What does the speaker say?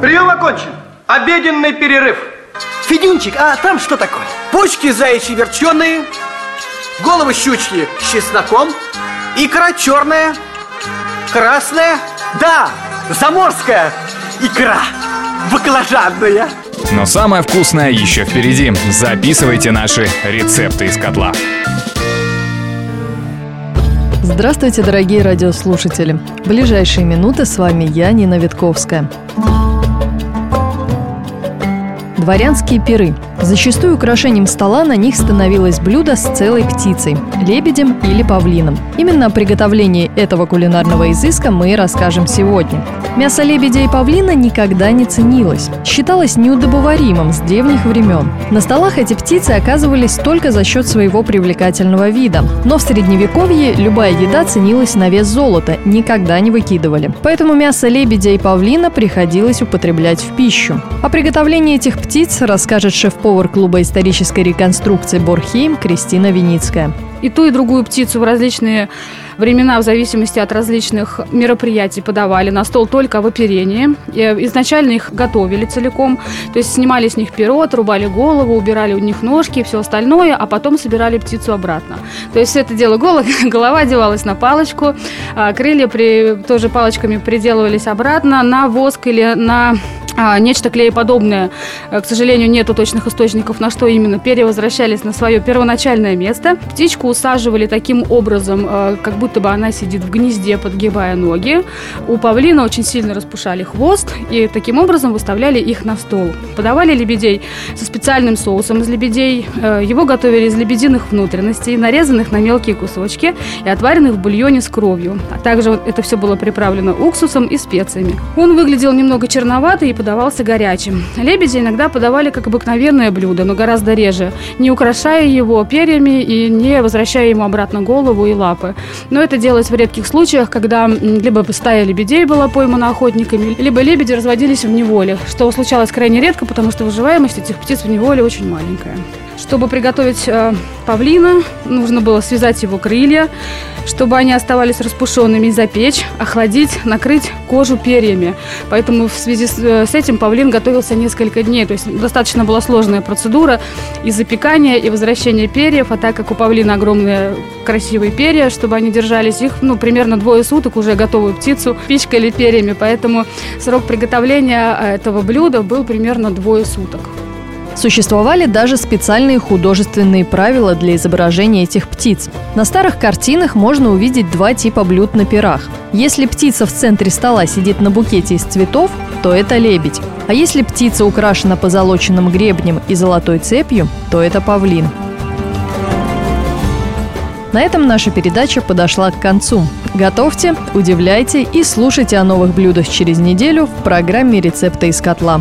Прием окончен. Обеденный перерыв. Федюнчик, а там что такое? Почки заячьи верченые, головы щучьи с чесноком, икра черная, красная, да, заморская икра, баклажанная. Но самое вкусное еще впереди. Записывайте наши рецепты из котла. Здравствуйте, дорогие радиослушатели. В ближайшие минуты с вами я, Нина Витковская. Дворянские пиры. Зачастую украшением стола на них становилось блюдо с целой птицей – лебедем или павлином. Именно о приготовлении этого кулинарного изыска мы расскажем сегодня. Мясо лебедя и павлина никогда не ценилось. Считалось неудобоваримым с древних времен. На столах эти птицы оказывались только за счет своего привлекательного вида. Но в средневековье любая еда ценилась на вес золота, никогда не выкидывали. Поэтому мясо лебедя и павлина приходилось употреблять в пищу. О приготовлении этих птиц расскажет шеф-повар клуба исторической реконструкции «Борхейм» Кристина Виницкая. И ту, и другую птицу в различные времена в зависимости от различных мероприятий подавали на стол только в оперении. И изначально их готовили целиком, то есть снимали с них перо, отрубали голову, убирали у них ножки и все остальное, а потом собирали птицу обратно. То есть все это дело голова, голова одевалась на палочку, а крылья при, тоже палочками приделывались обратно на воск или на нечто клееподобное. К сожалению, нету точных источников, на что именно перья возвращались на свое первоначальное место. Птичку усаживали таким образом, а, как будто бы она сидит в гнезде, подгибая ноги. У павлина очень сильно распушали хвост и таким образом выставляли их на стол. Подавали лебедей со специальным соусом из лебедей. Э, его готовили из лебединых внутренностей, нарезанных на мелкие кусочки и отваренных в бульоне с кровью. А также это все было приправлено уксусом и специями. Он выглядел немного черноватый и подавался горячим. Лебеди иногда подавали как обыкновенное блюдо, но гораздо реже, не украшая его перьями и не возвращая ему обратно голову и лапы. Но это делалось в редких случаях, когда либо стая лебедей была поймана охотниками, либо лебеди разводились в неволе, что случалось крайне редко, потому что выживаемость этих птиц в неволе очень маленькая. Чтобы приготовить э, павлина, нужно было связать его крылья, чтобы они оставались распушенными, запечь, охладить, накрыть кожу перьями. Поэтому в связи с, э, с этим павлин готовился несколько дней. То есть достаточно была сложная процедура и запекания, и возвращения перьев. А так как у павлина огромные красивые перья, чтобы они держались, их ну, примерно двое суток уже готовую птицу пичкали перьями. Поэтому срок приготовления э, этого блюда был примерно двое суток. Существовали даже специальные художественные правила для изображения этих птиц. На старых картинах можно увидеть два типа блюд на пирах. Если птица в центре стола сидит на букете из цветов, то это лебедь. А если птица украшена позолоченным гребнем и золотой цепью, то это павлин. На этом наша передача подошла к концу. Готовьте, удивляйте и слушайте о новых блюдах через неделю в программе «Рецепты из котла».